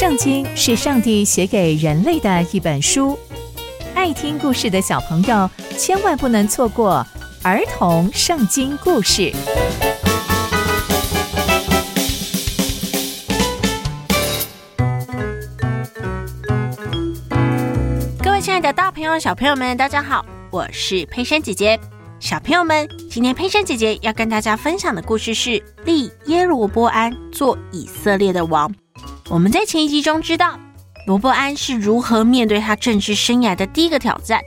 圣经是上帝写给人类的一本书，爱听故事的小朋友千万不能错过儿童圣经故事。各位亲爱的大朋友、小朋友们，大家好，我是佩珊姐姐。小朋友们，今天佩珊姐姐要跟大家分享的故事是立耶罗波安做以色列的王。我们在前一集中知道，罗伯安是如何面对他政治生涯的第一个挑战。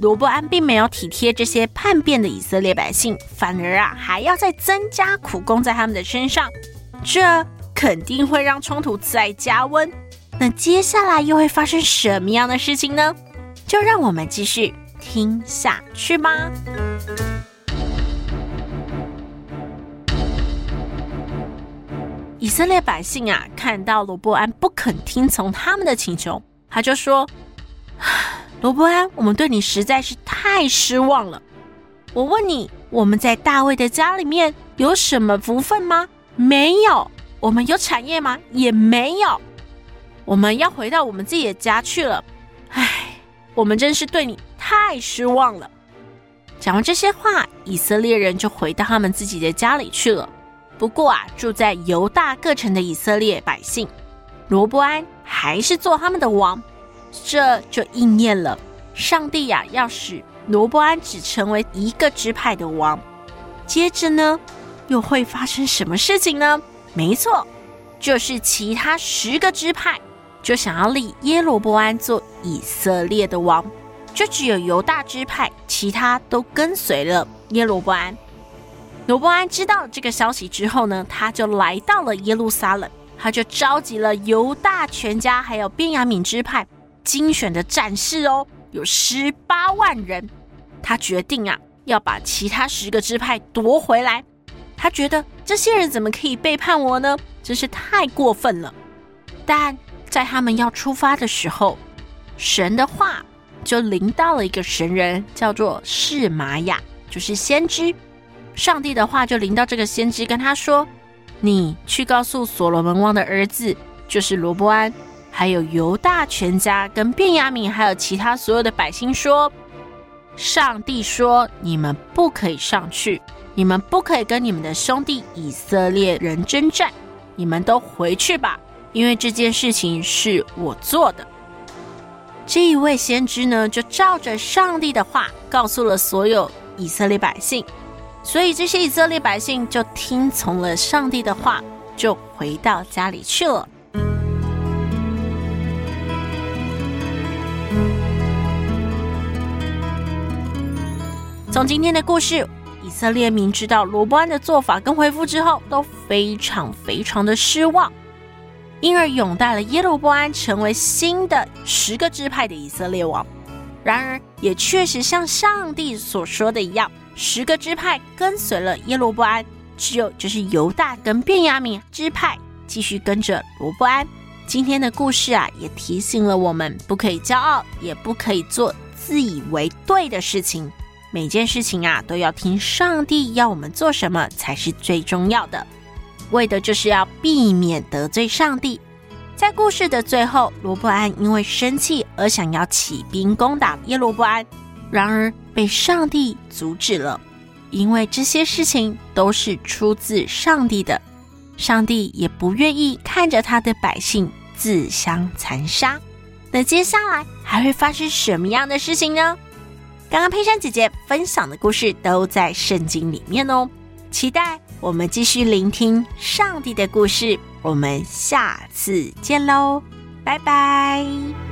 罗伯安并没有体贴这些叛变的以色列百姓，反而啊还要再增加苦工在他们的身上，这肯定会让冲突再加温。那接下来又会发生什么样的事情呢？就让我们继续听下去吧。以色列百姓啊，看到罗伯安不肯听从他们的请求，他就说：“罗伯安，我们对你实在是太失望了。我问你，我们在大卫的家里面有什么福分吗？没有。我们有产业吗？也没有。我们要回到我们自己的家去了。唉，我们真是对你太失望了。”讲完这些话，以色列人就回到他们自己的家里去了。不过啊，住在犹大各城的以色列百姓，罗波安还是做他们的王，这就应验了上帝呀、啊，要使罗波安只成为一个支派的王。接着呢，又会发生什么事情呢？没错，就是其他十个支派就想要立耶罗波安做以色列的王，就只有犹大支派，其他都跟随了耶罗波安。罗波安知道这个消息之后呢，他就来到了耶路撒冷，他就召集了犹大全家，还有便雅悯支派精选的战士哦，有十八万人。他决定啊，要把其他十个支派夺回来。他觉得这些人怎么可以背叛我呢？真是太过分了。但在他们要出发的时候，神的话就临到了一个神人，叫做示玛雅，就是先知。上帝的话就临到这个先知，跟他说：“你去告诉所罗门王的儿子，就是罗波安，还有犹大全家跟便雅悯，还有其他所有的百姓说，上帝说你们不可以上去，你们不可以跟你们的兄弟以色列人征战，你们都回去吧，因为这件事情是我做的。”这一位先知呢，就照着上帝的话，告诉了所有以色列百姓。所以这些以色列百姓就听从了上帝的话，就回到家里去了。从今天的故事，以色列民知道罗波安的做法跟回复之后，都非常非常的失望，因而拥戴了耶罗波安成为新的十个支派的以色列王。然而，也确实像上帝所说的一样。十个支派跟随了耶罗波安，只有就是犹大跟便雅悯支派继续跟着罗波安。今天的故事啊，也提醒了我们，不可以骄傲，也不可以做自以为对的事情。每件事情啊，都要听上帝要我们做什么才是最重要的，为的就是要避免得罪上帝。在故事的最后，罗伯安因为生气而想要起兵攻打耶罗波安。然而被上帝阻止了，因为这些事情都是出自上帝的，上帝也不愿意看着他的百姓自相残杀。那接下来还会发生什么样的事情呢？刚刚佩珊姐姐分享的故事都在圣经里面哦，期待我们继续聆听上帝的故事。我们下次见喽，拜拜。